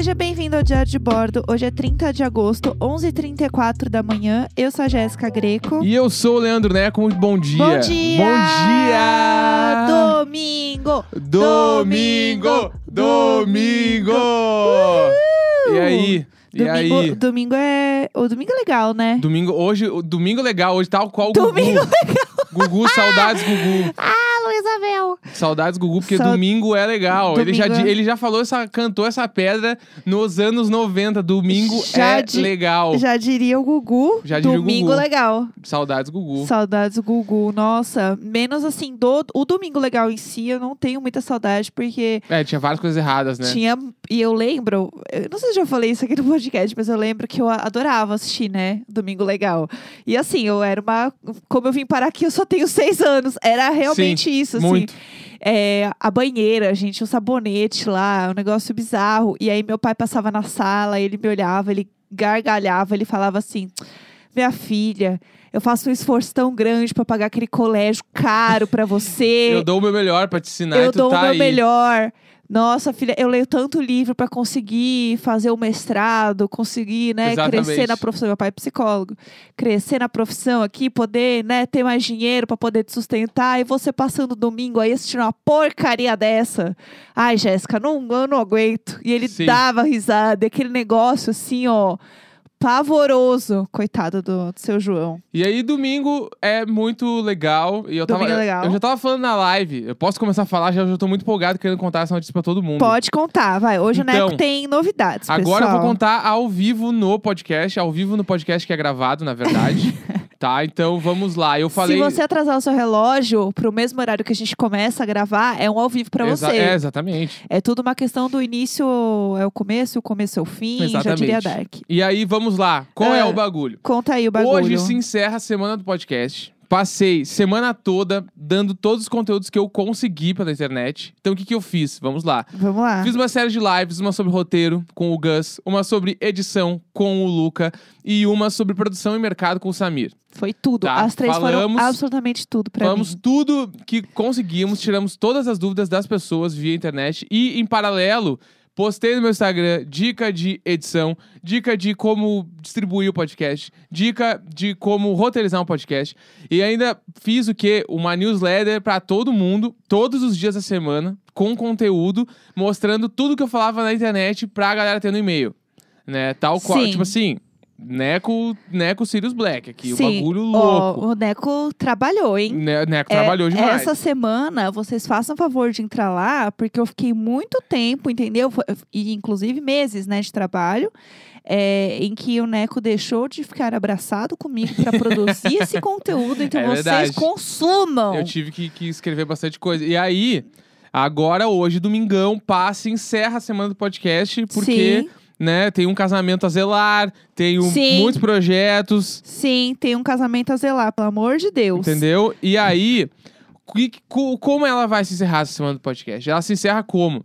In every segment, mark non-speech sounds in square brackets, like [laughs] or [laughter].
Seja bem-vindo ao Diário de Bordo. Hoje é 30 de agosto, 11h34 da manhã. Eu sou a Jéssica Greco. E eu sou o Leandro Neco, bom dia. Bom dia! Bom dia! Domingo! Domingo! Domingo! E aí? E Domingo, aí? domingo é. O domingo é legal, né? Domingo, hoje, domingo legal, hoje tal qual o Domingo [laughs] Gugu. Gugu, saudades Gugu. Ah, Luísa Mel! Saudades Gugu, porque Sau- domingo é legal. Ele, já, Domingo é- ele já falou, essa, cantou essa pedra nos anos 90. Domingo Já é di- legal. Já diria o Gugu. Já diria o domingo Gugu. legal. Saudades Gugu. Saudades Gugu. Nossa, menos assim, do, o domingo legal em si, eu não tenho muita saudade, porque É, tinha várias coisas erradas, né? Tinha. E eu lembro, eu não sei se eu já falei isso aqui no podcast, mas eu lembro que eu adorava assistir, né? Domingo Legal. E assim, eu era uma. Como eu vim parar aqui, eu só tenho seis anos. Era realmente isso, assim. Muito. É, a banheira, gente, o sabonete lá, um negócio bizarro. E aí meu pai passava na sala, ele me olhava, ele gargalhava, ele falava assim: Minha filha, eu faço um esforço tão grande pra pagar aquele colégio caro pra você. [laughs] Eu dou o meu melhor pra te ensinar Eu dou tá o meu aí. melhor. Nossa, filha, eu leio tanto livro pra conseguir fazer o mestrado, conseguir, né, Exatamente. crescer na profissão. Meu pai é psicólogo. Crescer na profissão aqui, poder, né, ter mais dinheiro pra poder te sustentar. E você passando domingo aí assistindo uma porcaria dessa. Ai, Jéssica, não, eu não aguento. E ele Sim. dava risada, aquele negócio assim, ó, pavoroso. Coitado do, do seu João. E aí, domingo é muito legal. E eu tava. Domingo é legal. Eu já tava falando na live. Eu posso começar a falar, já, eu já tô muito empolgado querendo contar essa notícia pra todo mundo. Pode contar, vai. Hoje o Então, Neco tem novidades, Agora eu pessoal. vou contar ao vivo no podcast, ao vivo no podcast que é gravado, na verdade. [laughs] tá? Então vamos lá. Eu falei. Se você atrasar o seu relógio pro mesmo horário que a gente começa a gravar, é um ao vivo pra Exa- você. É, exatamente. É tudo uma questão do início é o começo, o começo é o fim, já Exatamente. diria Dark. E aí, vamos lá. Qual é Ah, o bagulho? Conta aí o bagulho. Hoje se encerra a semana do podcast. Passei semana toda dando todos os conteúdos que eu consegui pela internet. Então o que, que eu fiz? Vamos lá. Vamos lá. Fiz uma série de lives, uma sobre roteiro com o Gus, uma sobre edição com o Luca e uma sobre produção e mercado com o Samir. Foi tudo. Tá, As três falamos- foram absolutamente tudo pra Falamos mim. tudo que conseguimos, tiramos todas as dúvidas das pessoas via internet e, em paralelo, postei no meu Instagram dica de edição, dica de como distribuir o podcast, dica de como roteirizar um podcast e ainda fiz o que? Uma newsletter pra todo mundo, todos os dias da semana, com conteúdo, mostrando tudo que eu falava na internet pra galera ter no e-mail. Né? Tal qual, Sim. tipo assim, Neco, Neco Sirius Black aqui, o Sim. bagulho Ó, louco. o Neco trabalhou, hein? Ne- Neco É, trabalhou demais. Essa semana, vocês façam favor de entrar lá, porque eu fiquei muito tempo, entendeu? E inclusive meses, né, de trabalho, é, em que o Neco deixou de ficar abraçado comigo para produzir esse [laughs] conteúdo. Então É vocês verdade. consumam. Eu tive que, que escrever bastante coisa. E aí, agora, hoje, domingão, passa e encerra a semana do podcast, porque, Sim. Né, tem um casamento a zelar, tem um- Sim. muitos projetos, Sim, tem um casamento a zelar, pelo amor de Deus. entendeu? E aí, que- co- como ela vai se encerrar essa semana do podcast? Ela se encerra como?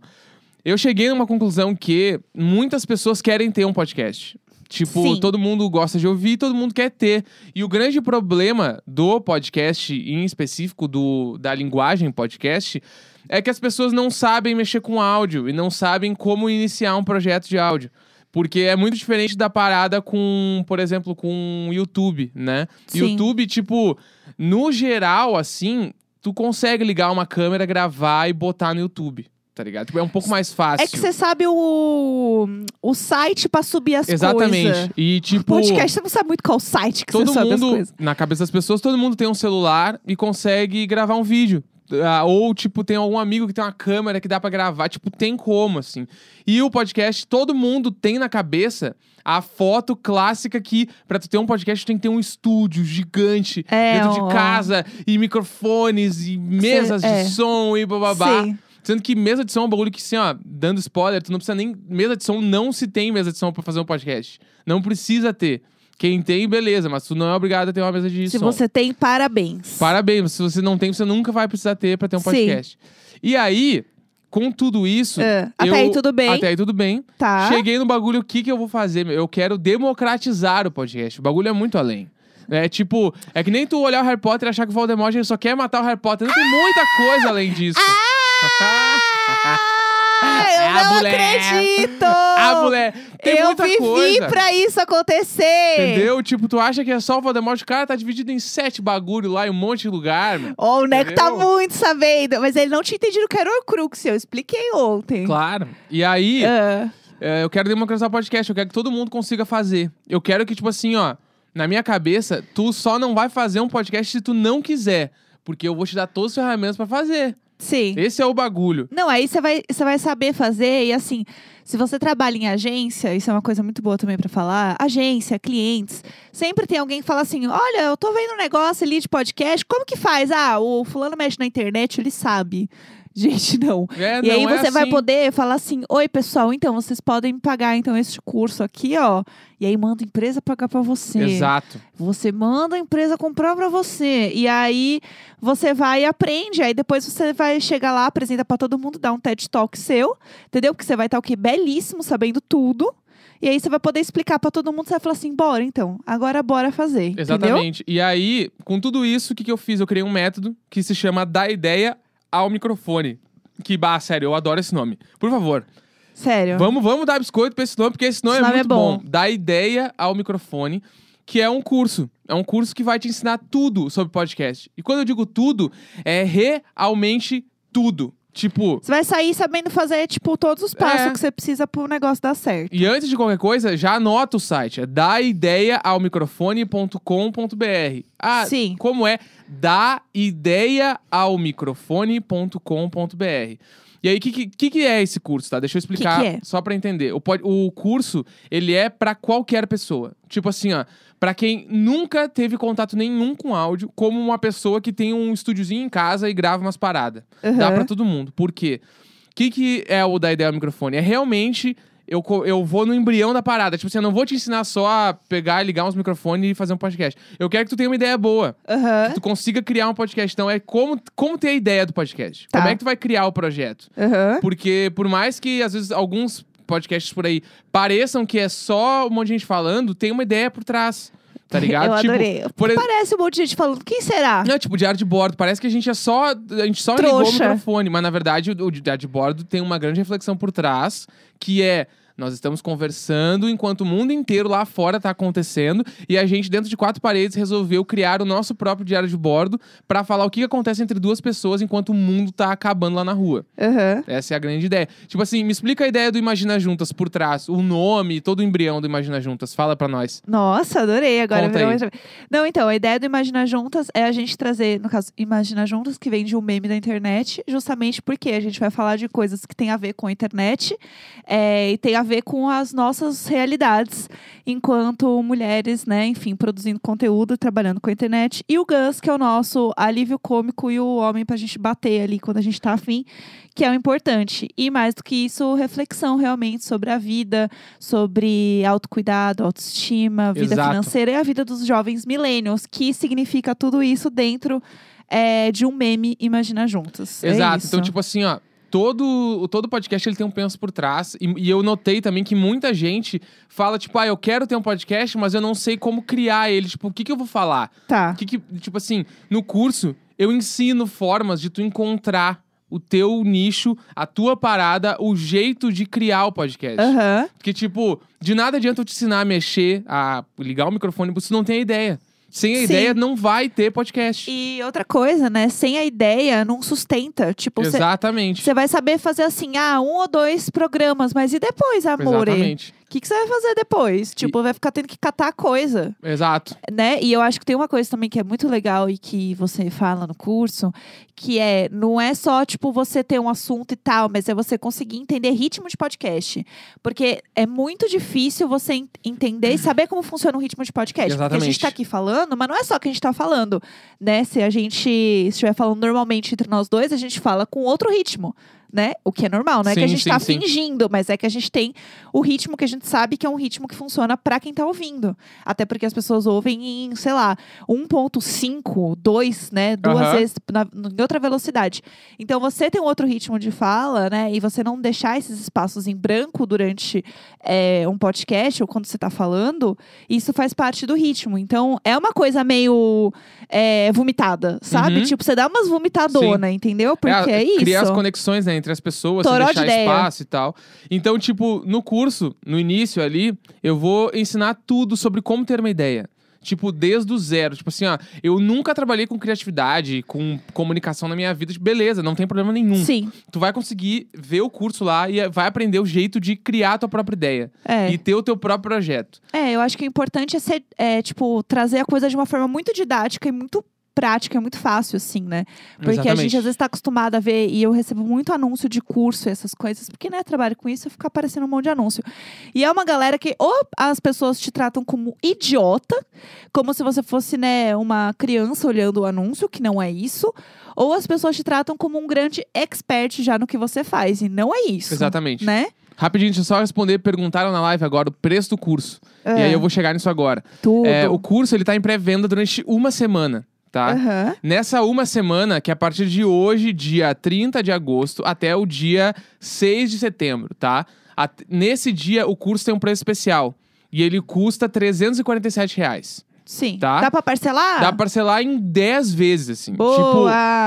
Eu cheguei numa conclusão que muitas pessoas querem ter um podcast. Tipo, Sim. todo mundo gosta de ouvir, todo mundo quer ter. E o grande problema do podcast, em específico do, da linguagem podcast, é que as pessoas não sabem mexer com áudio e não sabem como iniciar um projeto de áudio. Porque é muito diferente da parada com, por exemplo, com YouTube, né? Sim. YouTube, tipo, no geral, assim, tu consegue ligar uma câmera, gravar e botar no YouTube, tá ligado? Tipo, é um pouco mais fácil. É que você sabe o, o site pra subir as Exatamente. coisas. E tipo, Podcast, você não sabe muito qual site que todo você sobe as mundo, coisas. na cabeça das pessoas, todo mundo tem um celular e consegue gravar um vídeo. Ah, ou, tipo, tem algum amigo que tem uma câmera que dá pra gravar. Tipo, tem como, assim. E o podcast, todo mundo tem na cabeça a foto clássica que, pra tu ter um podcast, tu tem que ter um estúdio gigante É, dentro ó. de casa, e microfones, e mesas é. de som, e bababá. Sim. Sendo que mesa de som é um bagulho que, assim, ó, dando spoiler, tu não precisa nem. Mesa de som não se tem mesa de som pra fazer um podcast. Não precisa ter. Quem tem, beleza, mas tu não é obrigado a ter uma mesa de Se som. você tem, parabéns. Parabéns, mas se você não tem, você nunca vai precisar ter pra ter um Sim. podcast. E aí, com tudo isso. É, até eu- aí tudo bem. Até aí tudo bem. Tá. Cheguei no bagulho, o que, que eu vou fazer? meu? Eu quero democratizar o podcast. O bagulho é muito além. É tipo, é que nem tu olhar o Harry Potter e achar que o Voldemort ele só quer matar o Harry Potter. Não tem muita coisa além disso. [laughs] Ah! eu É a não mulher. acredito! [laughs] Ah, mulher, tem eu muita vivi coisa. pra isso acontecer! Entendeu? Tipo, tu acha que é só o Voldemort? O cara tá dividido em sete bagulho lá em um monte de lugar. Ó, o Neco tá muito sabendo, mas ele não tinha entendido que era Horcrux, eu expliquei ontem. Claro. E aí, é, eu quero democratizar o podcast, eu quero que todo mundo consiga fazer. Eu quero que, tipo assim, ó, na minha cabeça, tu só não vai fazer um podcast se tu não quiser. Porque eu vou te dar todas as ferramentas pra fazer. Sim. Esse é o bagulho. Não, aí você vai, você vai saber fazer e assim, se você trabalha em agência, isso é uma coisa muito boa também pra falar, agência, clientes, sempre tem alguém que fala assim, olha, eu tô vendo um negócio ali de podcast, como que faz? Ah, o fulano mexe na internet, ele sabe. [laughs] Gente, não. É, e aí não é você vai assim. poder falar assim, oi pessoal, então vocês podem pagar então esse curso aqui, ó. E aí manda a empresa pagar pra você. Exato. Você manda a empresa comprar pra você. E aí você vai e aprende. Aí depois você vai chegar lá, apresenta pra todo mundo, dá um TED Talk seu, entendeu? Porque você vai estar o quê? Belíssimo, sabendo tudo. E aí você vai poder explicar pra todo mundo, você vai falar assim, bora então, agora bora fazer. Entendeu? Exatamente. E aí, com tudo isso, o que, que eu fiz? Eu criei um método que se chama Dar Ideia ao Microfone. Que, bah, sério, eu adoro esse nome. Por favor, Sério. vamos, vamos dar biscoito pra esse nome, porque esse nome Esse é nome é muito bom. bom. Dar Ideia ao Microfone, que é um curso. É um curso que vai te ensinar tudo sobre podcast. E quando eu digo tudo, é realmente tudo. Tipo, Você vai sair sabendo fazer, tipo, todos os passos É. que você precisa pro negócio dar certo. E antes de qualquer coisa, já anota o site. É daideaaomicrofone.com.br. Ah, Sim. como é? daideaaomicrofone.com.br. E aí, o que, que, que é esse curso, tá? Deixa eu explicar Que que é? só pra entender. O, o curso, ele é pra qualquer pessoa. Tipo assim, ó, pra quem nunca teve contato nenhum com áudio, como uma pessoa que tem um estúdiozinho em casa e grava umas paradas. Dá Aham. pra todo mundo. Por quê? O que, que é o da ideia ao microfone? É realmente. Eu, eu vou no embrião da parada. Tipo assim, eu não vou te ensinar só a pegar, ligar uns microfones e fazer um podcast. Eu quero que tu tenha uma ideia boa. Aham. Que tu consiga criar um podcast. Então, é como, como ter a ideia do podcast. Tá. Como é que tu vai criar o projeto? Aham. Porque, por mais que, às vezes, alguns podcasts por aí pareçam que é só um monte de gente falando, tem uma ideia por trás. Tá [laughs] ligado? Eu Tipo, adorei. por ex- Parece um monte de gente falando, quem será? não, tipo, diário de bordo. Parece que a gente é só. A gente só ligou o Trouxa. microfone. Mas, na verdade, o, o diário de bordo tem uma grande reflexão por trás, que é. Nós estamos conversando enquanto o mundo inteiro lá fora tá acontecendo e a gente, dentro de quatro paredes, resolveu criar o nosso próprio diário de bordo pra falar o que acontece entre duas pessoas enquanto o mundo tá acabando lá na rua. Aham. Essa é a grande ideia. Tipo assim, me explica a ideia do Imagina Juntas por trás, o nome, todo o embrião do Imagina Juntas. Fala pra nós. Nossa, adorei. Agora outra- Não, então, a ideia do Imagina Juntas é a gente trazer, no caso, Imagina Juntas, que vem de um meme da internet, justamente porque a gente vai falar de coisas que tem a ver com a internet é, e tem a ver com as nossas realidades enquanto mulheres, né, enfim, produzindo conteúdo, trabalhando com a internet. E o Gus, que é o nosso alívio cômico e o homem pra gente bater ali quando a gente tá afim, que é o importante. E mais do que isso, reflexão realmente sobre a vida, sobre autocuidado, autoestima, vida Exato. financeira e a vida dos jovens millennials, que significa tudo isso dentro é, de um meme Imagina Juntas. É Exato. isso. Então, tipo assim, ó. Todo, todo podcast ele tem um penso por trás. E, e eu notei também que muita gente fala, tipo, ah, eu quero ter um podcast, mas eu não sei como criar ele. Tipo, o que, que eu vou falar? Tá. Que que, tipo assim, no curso, eu ensino formas de tu encontrar o teu nicho, a tua parada, o jeito de criar o podcast. Aham. Porque, tipo, de nada adianta eu te ensinar a mexer, a ligar o microfone, você não tem a ideia. Sem a Sim. ideia, não vai ter podcast. E outra coisa, né? Sem a ideia, não sustenta. Tipo, Exatamente. você vai saber fazer assim, ah, um ou dois programas, mas e depois, amor? O Exatamente. que, que você vai fazer depois? Tipo, vai ficar tendo que catar coisa. Exato. né? E eu acho que tem uma coisa também que é muito legal e que você fala no curso, que é não é só tipo você ter um assunto e tal, mas é você conseguir entender ritmo de podcast, porque é muito difícil você en- entender e saber como funciona um ritmo de podcast. Porque a Exatamente. gente tá aqui falando, mas não é só que a gente tá falando, né? Se a gente estiver falando normalmente entre nós dois, a gente fala com outro ritmo. Né? O que é normal, não é que a Sim, gente sim, tá sim. fingindo, mas é que a gente tem o ritmo que a gente sabe que é um ritmo que funciona pra quem tá ouvindo. Até porque as pessoas ouvem em, sei lá, 1.5, 2, né? Duas vezes na, em outra velocidade. Então você tem um outro ritmo de fala, né? E você não deixar esses espaços em branco durante é, um podcast ou quando você tá falando, isso faz parte do ritmo. Então é uma coisa meio é, vomitada, sabe? Uhum. Tipo, você dá umas vomitadona, entendeu? Porque é, isso. Criar as conexões né, entre as pessoas, Toró sem de deixar espaço e tal. Então, tipo, no curso, no início ali, eu vou ensinar tudo sobre como ter uma ideia. Tipo, desde o zero. Tipo assim, ó, eu nunca trabalhei com criatividade, com comunicação na minha vida. Tipo, Beleza, não tem problema nenhum. Sim. Tu vai conseguir ver o curso lá e vai aprender o jeito de criar a tua própria ideia. É. E ter o teu próprio projeto. É, eu acho que o importante é ser, é, tipo, trazer a coisa de uma forma muito didática e muito prática, é muito fácil, assim, né? Porque a Exatamente. gente às vezes tá acostumado a ver, e eu recebo muito anúncio de curso e essas coisas, porque, né, trabalho com isso, fica aparecendo um monte de anúncio. E é uma galera que, ou as pessoas te tratam como idiota, como se você fosse, né, uma criança olhando o anúncio, que não é isso, ou as pessoas te tratam como um grande expert já no que você faz, e não é isso. Exatamente. Né? Rapidinho, deixa eu só responder. Perguntaram na live agora o preço do curso. E aí eu vou chegar nisso agora. Tudo. É, o curso, ele tá em pré-venda durante uma semana, tá? Aham. Nessa uma semana, que é a partir de hoje, dia 30 de agosto, até o dia 6 de setembro, tá? At- nesse dia, o curso tem um preço especial. E ele custa 347 reais. Sim. Tá. Dá pra parcelar? Dá pra parcelar em 10 vezes, assim. Boa!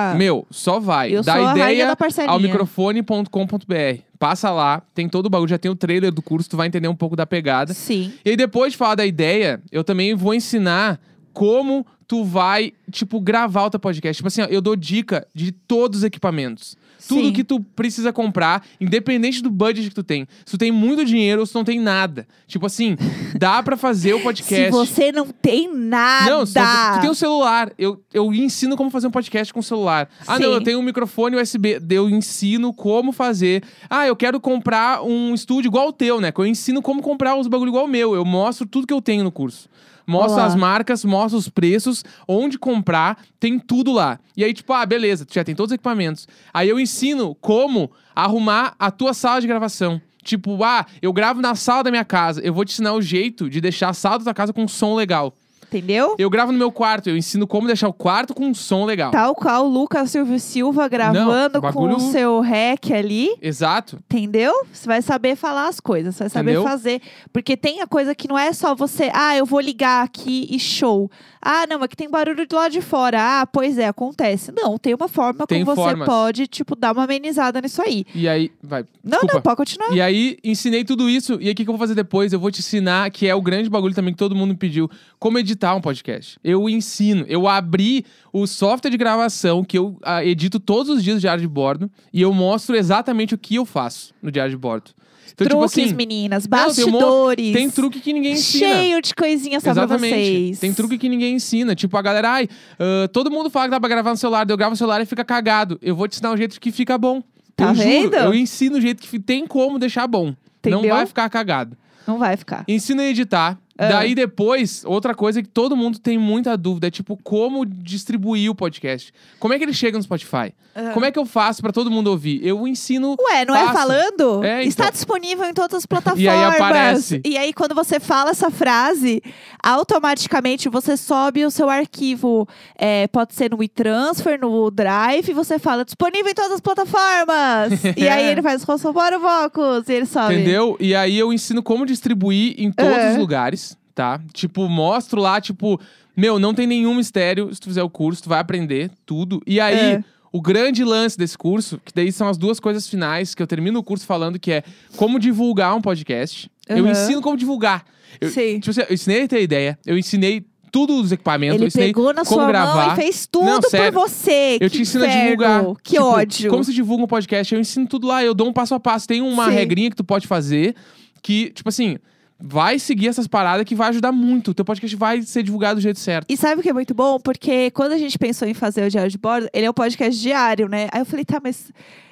Tipo, meu, só vai. Eu Dá sou a ideia ao microfone.com.br. Passa lá, tem todo o bagulho, já tem o trailer do curso, tu vai entender um pouco da pegada. Sim. E aí, depois de falar da ideia, eu também vou ensinar como tu vai, tipo, gravar o teu podcast. Tipo assim, ó, eu dou dica de todos os equipamentos. Tudo Sim. que tu precisa comprar, independente do budget que tu tem. Se tu tem muito dinheiro ou se tu não tem nada. Tipo assim, [laughs] dá pra fazer o podcast. Se você não tem nada. Não, se tu, tu tem um celular. Eu, eu ensino como fazer um podcast com o celular. Ah, não, Sim. eu tenho um microfone USB. Eu ensino como fazer. Ah, eu quero comprar um estúdio igual o teu, né? Eu ensino como comprar os bagulho igual o meu. Eu mostro tudo que eu tenho no curso. Mostro Olá. as marcas, mostro os preços, onde comprar, tem tudo lá. E aí, tipo, ah, beleza, tu já tem todos os equipamentos. Aí eu ensino como arrumar a tua sala de gravação. Tipo, ah, eu gravo na sala da minha casa. Eu vou te ensinar o jeito de deixar a sala da tua casa com um som legal. Entendeu? Eu gravo no meu quarto, eu ensino como deixar o quarto com um som legal. Tal qual o Lucas Silvio Silva gravando bagulho- com o seu rec ali. Exato. Entendeu? Você vai saber falar as coisas, você vai saber Entendeu? fazer. Porque tem a coisa que não é só você, ah, eu vou ligar aqui e show. Ah, não, aqui tem barulho do lado de fora. Ah, pois é, acontece. Não, tem uma forma Tem como você formas. pode, tipo, dar uma amenizada nisso aí. E aí, vai. Não, Desculpa. não, pode continuar. E aí, ensinei tudo isso. E aí, o que, que eu vou fazer depois? Eu vou te ensinar, que é o grande bagulho também que todo mundo me pediu, como editar um podcast. Eu ensino. Eu abri o software de gravação que eu ah, edito todos os dias no diário de bordo. E eu mostro exatamente o que eu faço no diário de bordo. Então, Truques, tipo assim, meninas, não, tem um bastidores. tem truque que ninguém ensina. Cheio de coisinhas só pra Exatamente. vocês. Tem truque que ninguém ensina. Tipo, a galera, ai, ah, todo mundo fala que dá pra gravar no celular, eu gravo no celular e fica cagado. Eu vou te ensinar o jeito que fica bom. Tá eu vendo? juro, eu ensino o jeito que tem como deixar bom. Não Entendeu? vai ficar cagado. Não vai ficar. Ensina a editar. Ah. Daí depois, outra coisa que todo mundo tem muita dúvida é tipo como distribuir o podcast. Como é que ele chega no Spotify? Ah. Como é que eu faço pra todo mundo ouvir? Eu ensino Ué, não é Passo. falando? É, então. Está disponível em todas as plataformas. [laughs] E aí aparece. E aí, quando você fala essa frase, automaticamente você sobe o seu arquivo. É, pode ser no WeTransfer, no Drive, você fala disponível em todas as plataformas. [laughs] e aí ele faz o para o Vocus e ele sobe. Entendeu? E aí eu ensino como distribuir em todos É. os lugares, tá? Tipo, mostro lá, tipo, meu, não tem nenhum mistério. Se tu fizer o curso, tu vai aprender tudo. E aí, É. o grande lance desse curso, que daí são as duas coisas finais que eu termino o curso falando, que é como divulgar um podcast. Eu Aham. ensino como divulgar. Eu, Sim. Tipo assim, eu ensinei a ter ideia, eu ensinei tudo dos equipamentos, eu Ele ensinei pegou na como sua gravar. mão e fez tudo Não, sério. por você. Eu te ensino a inferno. divulgar. Que Tipo, ódio. Como se divulga um podcast? Eu ensino tudo lá, eu dou um passo a passo. Tem uma Sim. regrinha que tu pode fazer que, tipo assim, vai seguir essas paradas que vai ajudar muito. O teu podcast vai ser divulgado do jeito certo. E sabe o que é muito bom? Porque quando a gente pensou em fazer o diário de bordo, ele é um podcast diário, né? Aí eu falei, tá, mas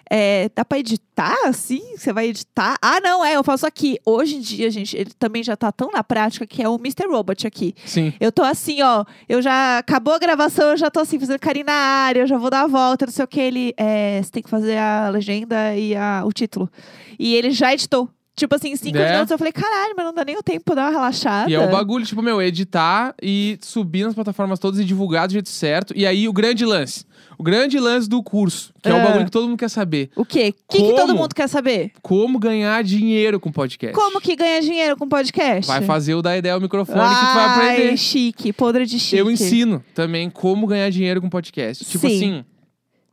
é, dá pra editar assim? Você vai editar? Ah, não, é, eu faço aqui. Hoje em dia, gente, ele também já tá tão na prática que é o Mr. Robot aqui. Sim. Eu tô assim, ó, eu já acabou a gravação, eu já tô assim, fazendo carinho na área, eu já vou dar a volta, não sei o que. Ele, é, você tem que fazer a legenda e a- o título. E ele já editou. Tipo assim, cinco É. minutos eu falei, caralho, mas não dá nem o tempo pra dar uma relaxada. E é o bagulho, tipo, meu, editar e subir nas plataformas todas e divulgar do jeito certo. E aí, o grande lance. O grande lance do curso, que é, o É. bagulho que todo mundo quer saber. O quê? O que, que todo mundo quer saber? Como ganhar dinheiro com podcast. Como que ganha dinheiro com podcast? Vai fazer o da ideia ao microfone que tu vai Ai, aprender. chique, podre de chique. Eu ensino também como ganhar dinheiro com podcast. Tipo Sim. assim,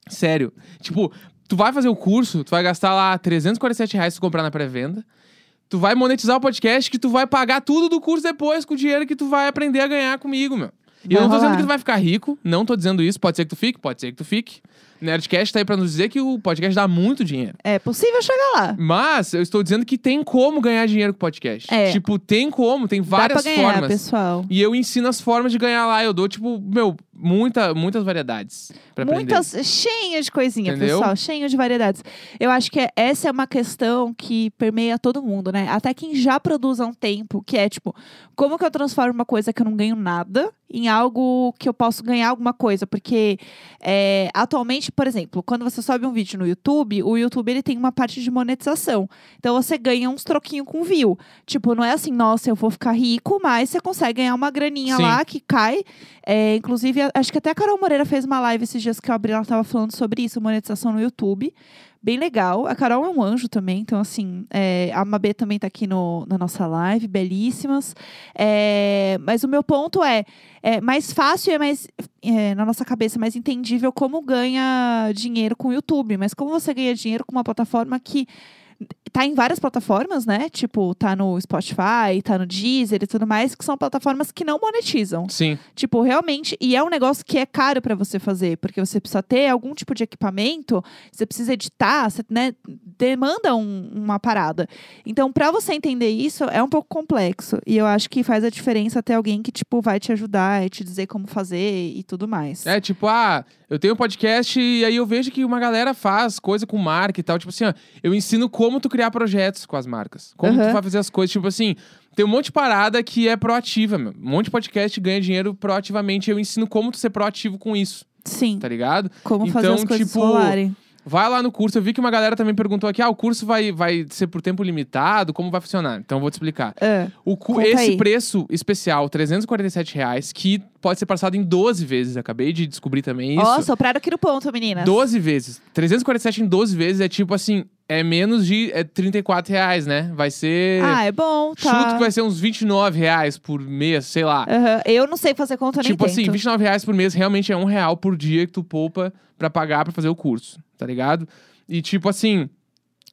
sério. Tipo, Tu vai fazer o curso, tu vai gastar lá 347 reais se comprar na pré-venda. Tu vai monetizar o podcast que tu vai pagar tudo do curso depois com o dinheiro que tu vai aprender a ganhar comigo, meu. E eu não tô dizendo que tu vai ficar rico, não tô dizendo isso. Pode ser que tu fique, pode ser que tu fique. Nerdcast tá aí pra nos dizer que o podcast dá muito dinheiro. É possível chegar lá. Mas eu estou dizendo que tem como ganhar dinheiro com podcast. É. Tipo, tem como, tem várias Dá pra ganhar, formas. pessoal. E eu ensino as formas de ganhar lá. Eu dou, tipo, meu, muita, muitas variedades pra Muitas, cheio de coisinha, Entendeu? pessoal, cheio de variedades. Eu acho que é- essa é uma questão que permeia todo mundo, né? Até quem já produz há um tempo, que é tipo, como que eu transformo uma coisa que eu não ganho nada em algo que eu posso ganhar alguma coisa? Porque é, atualmente, por exemplo, quando você sobe um vídeo no YouTube, o YouTube ele tem uma parte de monetização. Então você ganha uns troquinhos com view. Tipo, não é assim, nossa, eu vou ficar rico, mas você consegue ganhar uma graninha Sim. lá que cai. É, inclusive, acho que até a Carol Moreira fez uma live esses dias que eu abri, ela tava falando sobre isso, monetização no YouTube. Bem legal. A Carol é um anjo também, então, assim, é, a Mabê também tá aqui no, na nossa live, belíssimas. É, mas o meu ponto é, é mais fácil e é mais, é, na nossa cabeça, mais entendível como ganha dinheiro com o YouTube. Mas como você ganha dinheiro com uma plataforma que tá em várias plataformas, né? Tipo, tá no Spotify, tá no Deezer e tudo mais, que são plataformas que não monetizam. Sim. Tipo, realmente, e é um negócio que é caro pra você fazer, porque você precisa ter algum tipo de equipamento, você precisa editar, você, né, demanda um- uma parada. Então, pra você entender isso, é um pouco complexo. E eu acho que faz a diferença ter alguém que, tipo, vai te ajudar e te dizer como fazer e tudo mais. É tipo, ah, eu tenho um podcast e aí eu vejo que uma galera faz coisa com marca e tal. Tipo assim, ó, eu ensino como tu criar projetos com as marcas. Como tu Aham. vai fazer as coisas. Tipo assim, tem um monte de parada que é proativa, meu. Um monte de podcast ganha dinheiro proativamente. Eu ensino como tu ser proativo com isso, Sim, tá ligado? como fazer Então, as coisas tipo, rolarem. Vai lá no curso. Eu vi que uma galera também perguntou aqui: ah, o curso vai, vai ser por tempo limitado? Como vai funcionar? Então eu vou te explicar. É. O cu- esse aí. preço especial, 347 reais, que pode ser parcelado em 12 vezes. Acabei de descobrir também isso. Ó, sopraram aqui no ponto, meninas. 12 vezes. 347 em 12 vezes é tipo assim, é menos de é 34 reais, né? Vai ser. Ah, é bom, tá. Chuto que vai ser uns 29 reais por mês, sei lá. Aham. Eu não sei fazer conta tipo assim, tento. 29 reais por mês realmente é um real por dia que tu poupa pra pagar pra fazer o curso, tá ligado? E tipo assim.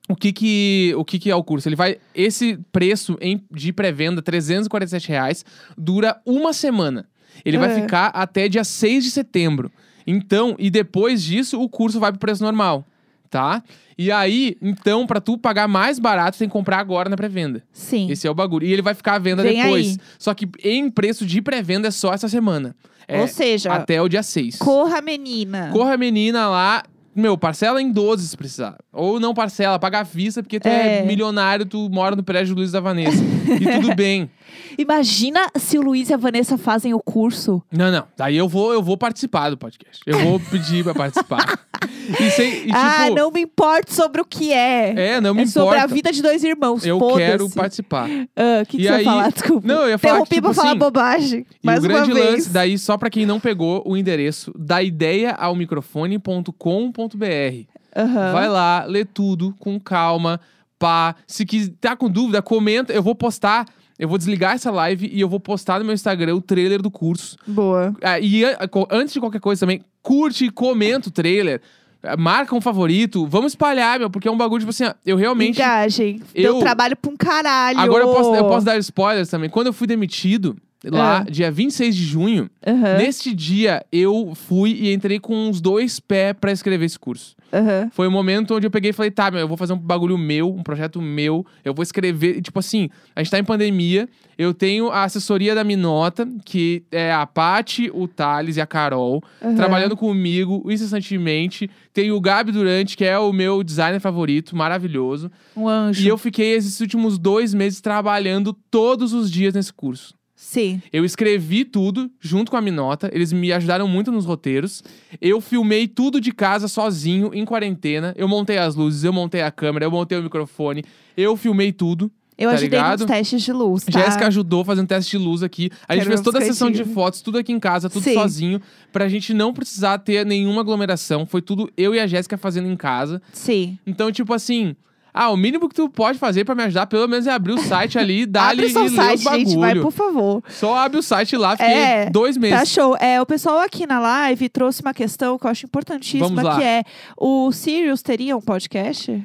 O que que, o que que é o curso? Ele vai... Esse preço em- de pré-venda, 347 reais, dura uma semana. Ele vai ficar até dia 6 de setembro. Então, e depois disso, o curso vai pro preço normal, tá? E aí, então, pra tu pagar mais barato, tem que comprar agora na pré-venda. Sim. Esse é o bagulho. E ele vai ficar à venda Vem depois. aí. Só que em preço de pré-venda é só essa semana. É Ou seja, até o dia 6. corra, menina. Corra a menina lá. Meu, parcela em 12 se precisar. Ou não parcela, paga à vista, porque tu é, É. milionário, tu mora no prédio Luiz da Vanessa. e tudo [laughs] bem. Imagina se o Luiz e a Vanessa fazem o curso. Não, não. Daí eu vou, eu vou participar do podcast. Eu vou pedir pra participar. [laughs] E, sem, e, tipo, ah, não me importo sobre o que é. É, não me é sobre a importa. vida de dois irmãos. Eu quero participar. Ah, O que, que E você aí- ia falar? Desculpa. Não, eu ia falar que, Interrompi tipo pra falar assim, bobagem. E mais o uma grande vez. lance, daí, só pra quem não pegou o endereço, da ideia ao microfone.com.br. Aham. Vai lá, lê tudo com calma, pá. Se quiser, tá com dúvida, comenta. Eu vou postar, eu vou desligar essa live e eu vou postar no meu Instagram o trailer do curso. Boa. Ah, e a- antes de qualquer coisa também, curte e comenta o trailer. Ah, Marca um favorito, vamos espalhar, meu, porque é um bagulho, tipo assim, ó, eu realmente. Engajem. eu- Deu trabalho pra um caralho. Agora eu posso, eu posso dar spoilers também. Quando eu fui demitido, lá, Ah. dia 26 de junho, Aham, neste dia eu fui e entrei com uns dois pés pra escrever esse curso. aham. Foi o momento onde eu peguei e falei, tá, meu, eu vou fazer um bagulho meu, um projeto meu, eu vou escrever. E, tipo assim, a gente tá em pandemia, eu tenho a assessoria da Minota, que é a Paty, o Thales e a Carol, aham. trabalhando comigo incessantemente. Tem o Gabi Durante, que é o meu designer favorito, maravilhoso. Um anjo. E eu fiquei esses últimos dois meses trabalhando todos os dias nesse curso. Sim. Eu escrevi tudo junto com a Minota, eles me ajudaram muito nos roteiros. Eu filmei tudo de casa sozinho, em quarentena. Eu montei as luzes, eu montei a câmera, eu montei o microfone, eu filmei tudo. Eu Tá ajudei ligado? nos testes de luz, tá? Jéssica ajudou fazendo teste de luz aqui. A gente Quero fez toda a sessão de fotos, tudo aqui em casa, tudo Sim. sozinho, pra gente não precisar ter nenhuma aglomeração. Foi tudo eu e a Jéssica fazendo em casa. Sim. Então, tipo assim, Ah, o mínimo que tu pode fazer pra me ajudar, pelo menos, é abrir o site ali, [laughs] dar Abre ali e ler os bagulho. gente, vai, por favor. Só abre o site lá, fiquei É, dois meses. Tá show. É, o pessoal aqui na live trouxe uma questão que eu acho importantíssima, que é o Sirius teria um podcast?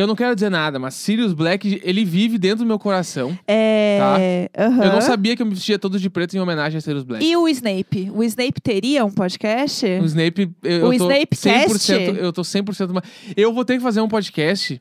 Eu não quero dizer nada, mas Sirius Black, ele vive dentro do meu coração. É. Tá. Eu não sabia que eu me vestia todo de preto em homenagem a Sirius Black. E o Snape? O Snape teria um podcast? O Snape, eu, O eu tô Snapecast? 100%, eu tô 100% ma- Eu vou ter que fazer um podcast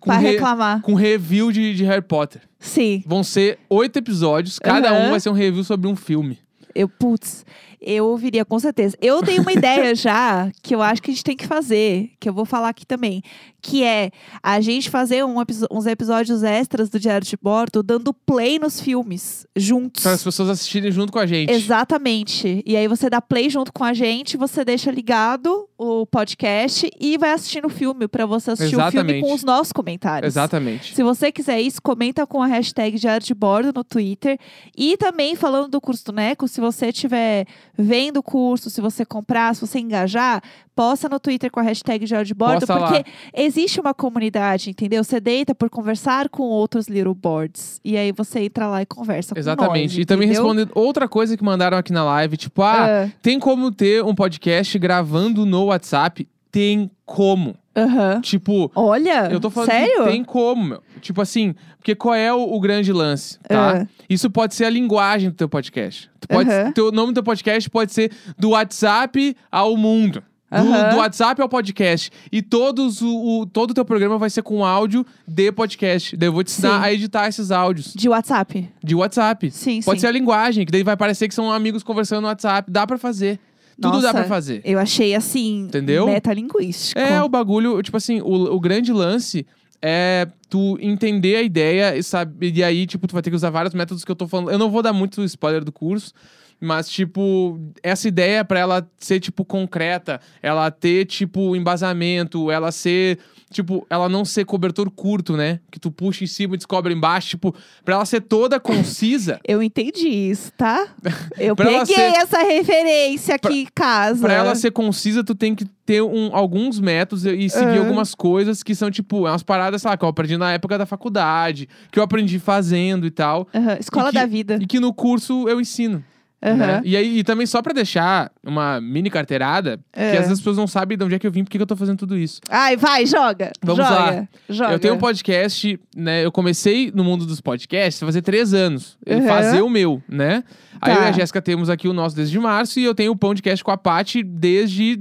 Com pra re- reclamar. com review de, de Harry Potter. Sim. Vão ser oito episódios, cada Aham. um vai ser um review sobre um filme. Eu, putz, eu ouviria com certeza. Eu tenho uma ideia [laughs] já que eu acho que a gente tem que fazer, que eu vou falar aqui também, que é a gente fazer um uns episódios extras do Diário de Bordo dando play nos filmes juntos. Para as pessoas assistirem junto com a gente. Exatamente. E aí você dá play junto com a gente, você deixa ligado o podcast e vai assistindo o filme pra você assistir o filme Exatamente. com os nossos comentários. Exatamente. Se você quiser isso, comenta com a hashtag Diário de Bordo no Twitter. E também, falando do curso do Neco, se você estiver vendo o curso, se você comprar, se você engajar, posta no Twitter com a hashtag Diário de Bordo, Posta lá. porque existe uma comunidade, entendeu? Você deita por conversar com outros little boards. E aí você entra lá e conversa Exatamente. com nós, e também respondendo outra coisa que mandaram aqui na live, tipo, ah, Ah, tem como ter um podcast gravando no WhatsApp? Tem como. Aham. Tipo, Olha, eu tô falando sério? que tem como, meu. Tipo assim, porque qual é o, o grande lance, tá? Ah. Isso pode ser a linguagem do teu podcast. Tu pode, Aham. teu, o nome do teu podcast pode ser do WhatsApp ao mundo. Do, Aham. do WhatsApp ao podcast. E todos o, o- todo o teu programa vai ser com áudio de podcast. Daí eu vou te ensinar Sim. a editar esses áudios De WhatsApp. de WhatsApp. Sim, Pode sim. ser a linguagem, que daí vai parecer que são amigos conversando no WhatsApp. Dá pra fazer. Tudo dá Nossa, pra fazer. Eu achei assim, Entendeu? metalinguístico. É, o bagulho, tipo assim, o, o grande lance é tu entender a ideia e sabe, e aí, tipo, tu vai ter que usar vários métodos que eu tô falando. Eu não vou dar muito spoiler do curso, mas, tipo, essa ideia pra ela ser, tipo, concreta, ela ter, tipo, embasamento, ela ser, tipo, ela não ser cobertor curto, né? Que tu puxa em cima e descobre embaixo, tipo, pra ela ser toda concisa. Eu entendi isso, tá? [laughs] Eu Pra peguei ser- essa referência aqui em casa. Pra ela ser concisa, tu tem que ter um- alguns métodos e seguir Aham. algumas coisas que são, tipo, é umas paradas, sei lá, que eu aprendi na época da faculdade, que eu aprendi fazendo e tal. Aham, Escola E que- da vida. E que no curso eu ensino. Aham. né? E aí, e também só pra deixar uma mini carteirada, que É. às vezes as pessoas não sabem de onde é que eu vim, por que que eu tô fazendo tudo isso. Ai, vai, joga. Vamos joga, lá. Joga. Eu tenho um podcast, né? Eu comecei no mundo dos podcasts fazer três anos. Uhum. Fazer o meu, né? Aí Tá. eu e a Jéssica temos aqui o nosso desde março e eu tenho o podcast com a Paty desde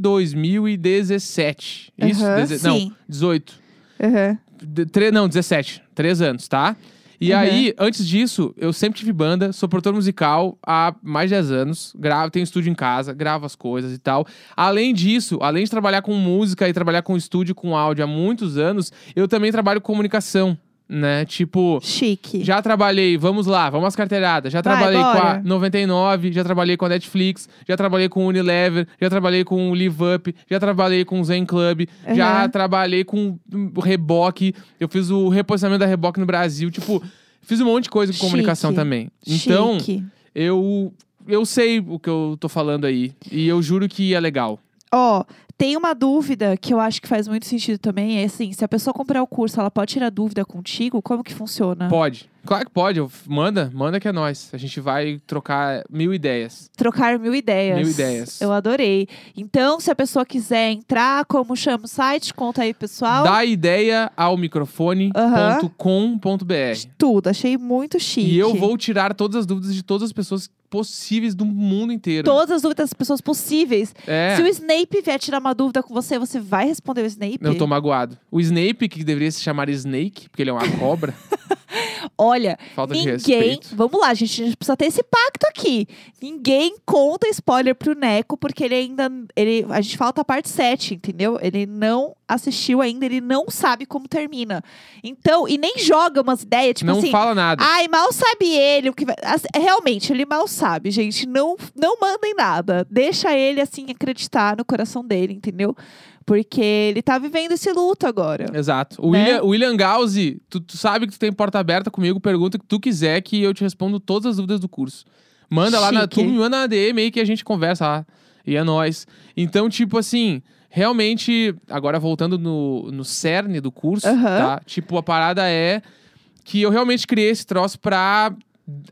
2017. Isso? Uhum, Deze- Não, sim. 18. Aham. De- tre- não, 17. Três anos, tá? E Uhum. aí, antes disso, eu sempre tive banda, sou produtor musical há mais de 10 anos, gravo, tenho estúdio em casa, gravo as coisas e tal. Além disso, além de trabalhar com música e trabalhar com estúdio, com áudio há muitos anos, eu também trabalho com comunicação, né? Tipo, Chique. já trabalhei, vamos lá, vamos às carteiradas. Já Vai, trabalhei com a bora. 99, já trabalhei com a Netflix, já trabalhei com o Unilever, já trabalhei com o Live Up, já trabalhei com o Zen Club, já Uhum. trabalhei com o Reboque, eu fiz o reposicionamento da Reboque no Brasil, tipo, fiz um monte de coisa com Chique. comunicação também. Então, Chique. eu eu sei o que eu tô falando aí e eu juro que é legal. Ó, tem uma dúvida que eu acho que faz muito sentido também. É assim, se a pessoa comprar o curso, ela pode tirar dúvida contigo? Como que funciona? Pode. Claro que pode, manda, manda que é nós. A gente vai trocar mil ideias. Trocar mil ideias. Mil ideias. Eu adorei. Então, se a pessoa quiser entrar, como chama o site? Conta aí, pessoal. Dá ideia ao microfone.com.br. Tudo. Achei muito chique. E eu vou tirar todas as dúvidas de todas as pessoas possíveis do mundo inteiro. Todas as dúvidas das pessoas possíveis. É, Se o Snape vier tirar uma dúvida com você, você vai responder o Snape? eu tô magoado. O Snape, que deveria se chamar Snake, porque ele é uma cobra, [laughs] Olha, falta ninguém. Vamos lá, gente. A gente precisa ter esse pacto aqui. Ninguém conta spoiler pro Neco, porque ele ainda. Ele, a gente falta a parte 7, entendeu? Ele não assistiu ainda, ele não sabe como termina. Então, e nem joga umas ideias, tipo Não assim. fala nada. Ai, mal sabe ele o que vai. Assim, Realmente, ele mal sabe, gente. Não, não mandem nada. Deixa ele, assim, acreditar no coração dele, entendeu? Porque ele tá vivendo esse luto agora. Exato. O Né? William, William Gauzi, tu, tu sabe que tu tem porta aberta comigo, pergunta o que tu quiser que eu te respondo todas as dúvidas do curso. Manda lá na Chique. tu me manda na DM aí que a gente conversa lá. E é nóis. Então, tipo assim, realmente, agora voltando no, no cerne do curso, Aham. tá? Tipo, a parada é que eu realmente criei esse troço pra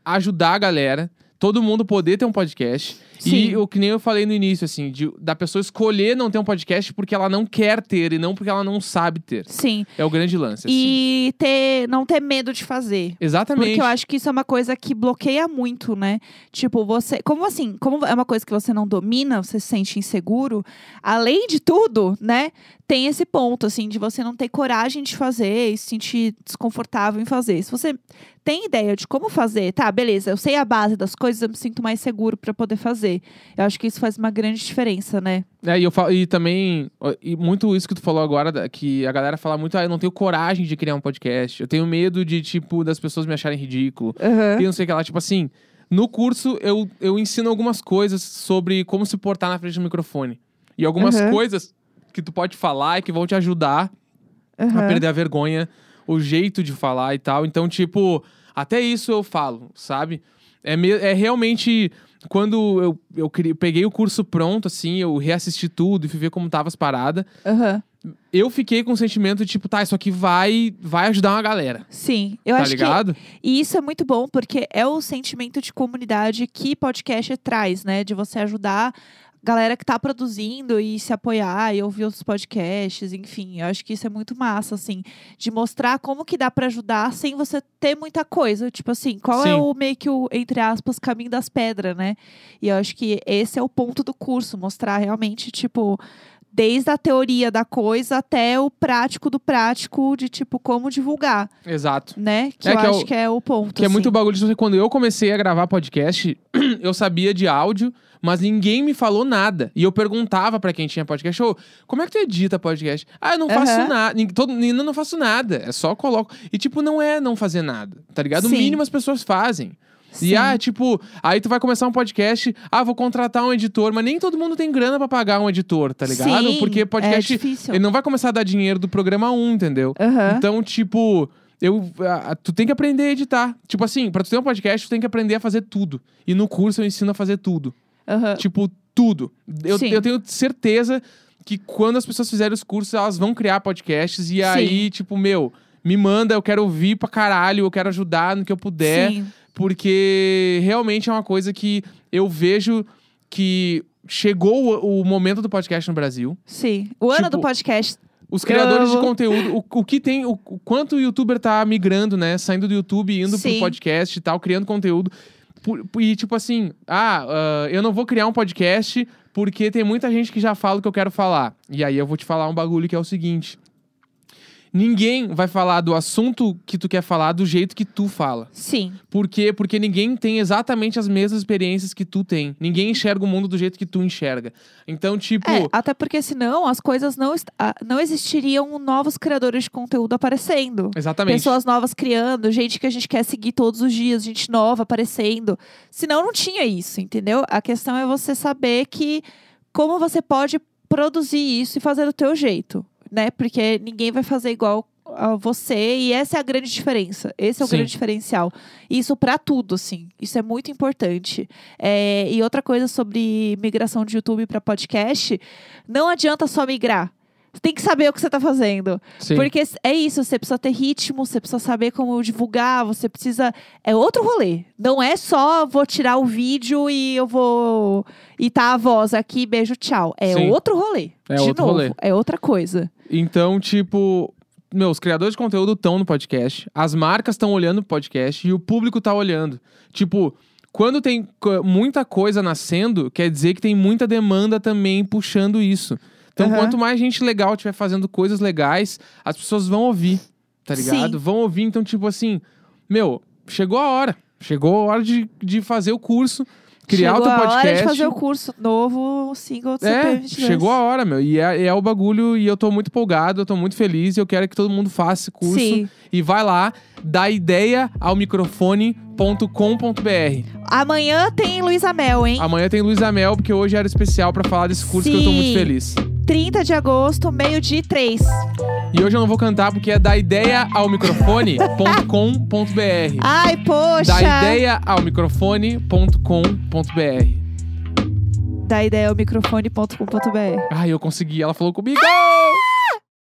ajudar a galera, todo mundo poder ter um podcast. Sim. E o que nem eu falei no início, assim, de- da pessoa escolher não ter um podcast porque ela não quer ter e não porque ela não sabe ter. Sim. É o grande lance, assim. E ter, não ter medo de fazer. Exatamente. Porque eu acho que isso é uma coisa que bloqueia muito, né? Tipo, você. Como assim? Como é uma coisa que você não domina, você se sente inseguro, além de tudo, né? Tem esse ponto, assim, de você não ter coragem de fazer e se sentir desconfortável em fazer. Se você tem ideia de como fazer, tá, beleza, eu sei a base das coisas, eu me sinto mais seguro pra poder fazer. Eu acho que isso faz uma grande diferença, né? É, e, eu falo, e também, e muito isso que tu falou agora, que a galera fala muito, ah, eu não tenho coragem de criar um podcast. Eu tenho medo de, tipo, das pessoas me acharem ridículo. E não sei o que lá, tipo assim, no curso eu, eu ensino algumas coisas sobre como se portar na frente do microfone. E algumas Uhum. coisas que tu pode falar e que vão te ajudar a Aham. perder a vergonha, o jeito de falar e tal. Então, tipo, até isso eu falo, sabe? É, me- é realmente. Quando eu, eu peguei o curso pronto, assim, eu reassisti tudo e fui ver como tava as paradas, Aham. eu fiquei com o sentimento de, tipo, tá, isso aqui vai, vai ajudar uma galera. Sim, eu tá acho que ligado? E isso é muito bom, porque é o sentimento de comunidade que podcast traz, né? De você ajudar galera que tá produzindo e se apoiar e ouvir outros podcasts, enfim. Eu acho que isso é muito massa, assim. De mostrar como que dá pra ajudar sem você ter muita coisa. Tipo assim, qual é Sim. o meio que o, entre aspas, caminho das pedras, né? E eu acho que esse é o ponto do curso. Mostrar realmente, tipo... Desde a teoria da coisa até o prático do prático de, tipo, como divulgar Exato. né? Que É eu que é acho o- que é o ponto. Que é muito assim. bagulho de você. Quando eu comecei a gravar podcast, [clears throat] eu sabia de áudio, mas ninguém me falou nada. E eu perguntava pra quem tinha podcast, ô, como é que tu edita podcast? Ah, eu não faço nada. Todo, ainda não faço nada. É só coloco. E, tipo, não é não fazer nada, tá ligado? O Sim. mínimo as pessoas fazem. Sim. E, ah, tipo, aí tu vai começar um podcast, ah, vou contratar um editor, mas nem todo mundo tem grana pra pagar um editor, tá ligado? Sim, Porque podcast, é difícil. ele não vai começar a dar dinheiro do programa 1, entendeu? Aham. Então, tipo, eu, a- a- tu tem que aprender a editar. Tipo assim, pra tu ter um podcast, tu tem que aprender a fazer tudo. E no curso eu ensino a fazer tudo. aham. Tipo, tudo. Eu, Sim. eu tenho certeza que quando as pessoas fizerem os cursos, elas vão criar podcasts. E aí, tipo, meu, me manda, eu quero ouvir pra caralho, eu quero ajudar no que eu puder. Sim. Porque realmente é uma coisa que eu vejo que chegou o, o momento do podcast no Brasil. Sim. O ano Tipo, do podcast. Os criadores de conteúdo, o, o que tem, o, o quanto o youtuber tá migrando, né? Saindo do YouTube, indo Sim. pro podcast e tal, criando conteúdo. E tipo assim, ah, ah, eu não vou criar um podcast porque tem muita gente que já fala o que eu quero falar. E aí eu vou te falar um bagulho que é o seguinte. Ninguém vai falar do assunto que tu quer falar do jeito que tu fala. Sim. Por quê? Porque ninguém tem exatamente as mesmas experiências que tu tem. Ninguém enxerga o mundo do jeito que tu enxerga. Então, tipo, É, até porque senão as coisas não, ah, não existiriam novos criadores de conteúdo aparecendo. exatamente. Pessoas novas criando, gente que a gente quer seguir todos os dias, gente nova aparecendo. Senão não tinha isso, entendeu? A questão é você saber que como você pode produzir isso e fazer do teu jeito, né? Porque ninguém vai fazer igual a você e essa é a grande diferença. Esse é o Sim. grande diferencial. Isso pra tudo, assim. Isso é muito importante. É, e outra coisa sobre migração de YouTube pra podcast, não adianta só migrar. Você tem que saber o que você tá fazendo. Sim. Porque é isso, você precisa ter ritmo, você precisa saber como divulgar, você precisa. É outro rolê. Não é só vou tirar o vídeo e eu vou. E tá a voz aqui, beijo, tchau. É Sim. outro rolê. É de outro novo. rolê. É outra coisa. Então, tipo, meus criadores de conteúdo estão no podcast, as marcas estão olhando o podcast e o público tá olhando. Tipo, quando tem muita coisa nascendo, quer dizer que tem muita demanda também puxando isso. Então, Aham. quanto mais gente legal estiver fazendo coisas legais, as pessoas vão ouvir, tá ligado? Sim. Vão ouvir, então, tipo assim, meu, chegou a hora. Chegou a hora de, de fazer o curso, criar Chegou o teu a podcast. hora de fazer o curso novo, single do É, CP22. chegou a hora, meu. E é, é o bagulho, e eu tô muito empolgado, eu tô muito feliz, e eu quero que todo mundo faça esse curso. Sim. E vai lá, dá ideia ao microfone.com.br. Amanhã tem Luísa Mel, hein? Amanhã tem Luísa Mel, porque hoje era especial pra falar desse curso que eu tô muito Sim. feliz. 30 de agosto, meio-dia e 3. E hoje eu não vou cantar porque é dá ideia ao microfone.com.br. Ai, poxa! Dá ideia ao microfone.com.br. da ideia ao microfone.com.br. [laughs] Ai, eu consegui. Ela falou comigo!